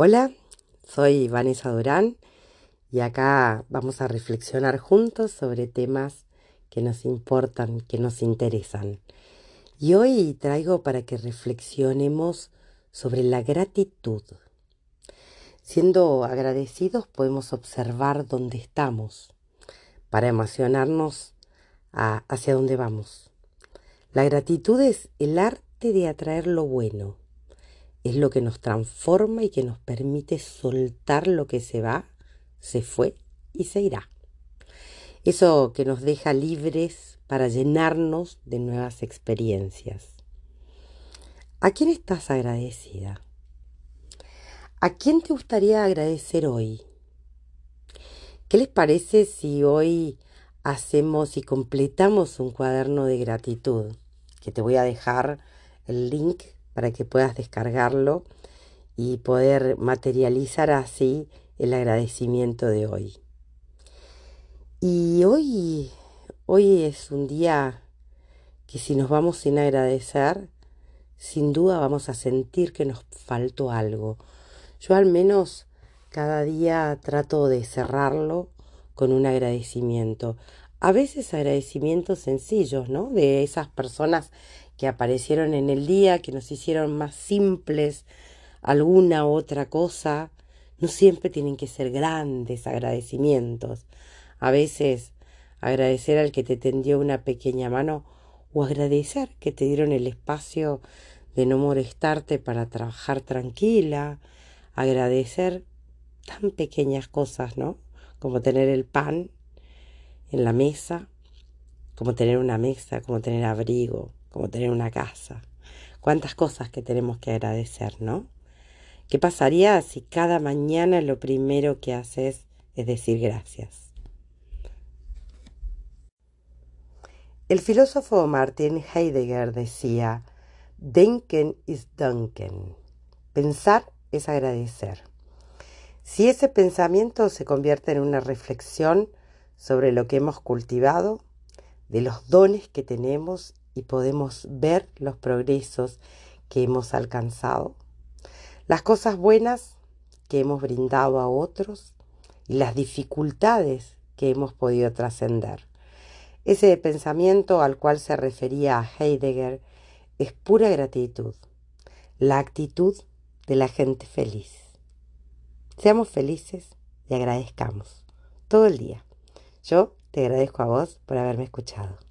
Hola, soy Vanessa Durán y acá vamos a reflexionar juntos sobre temas que nos importan, que nos interesan. Y hoy traigo para que reflexionemos sobre la gratitud. Siendo agradecidos podemos observar dónde estamos para emocionarnos hacia dónde vamos. La gratitud es el arte de atraer lo bueno. Es lo que nos transforma y que nos permite soltar lo que se va, se fue y se irá. Eso que nos deja libres para llenarnos de nuevas experiencias. ¿A quién estás agradecida? ¿A quién te gustaría agradecer hoy? ¿Qué les parece si hoy hacemos y completamos un cuaderno de gratitud? Que te voy a dejar el link para que puedas descargarlo y poder materializar así el agradecimiento de hoy. Y hoy, hoy es un día que si nos vamos sin agradecer, sin duda vamos a sentir que nos faltó algo. Yo al menos cada día trato de cerrarlo con un agradecimiento. A veces agradecimientos sencillos, ¿no? De esas personas que aparecieron en el día, que nos hicieron más simples alguna otra cosa. No siempre tienen que ser grandes agradecimientos. A veces agradecer al que te tendió una pequeña mano o agradecer que te dieron el espacio de no molestarte para trabajar tranquila, agradecer tan pequeñas cosas, ¿no? Como tener el pan en la mesa, como tener una mesa, como tener abrigo, como tener una casa. Cuántas cosas que tenemos que agradecer, ¿no? ¿Qué pasaría si cada mañana lo primero que haces es decir gracias? El filósofo Martin Heidegger decía, Denken ist Danken. Pensar es agradecer. Si ese pensamiento se convierte en una reflexión sobre lo que hemos cultivado, de los dones que tenemos y podemos ver los progresos que hemos alcanzado, las cosas buenas que hemos brindado a otros y las dificultades que hemos podido trascender. Ese pensamiento al cual se refería Heidegger es pura gratitud, la actitud de la gente feliz. Seamos felices y agradezcamos todo el día. Yo te agradezco a vos por haberme escuchado.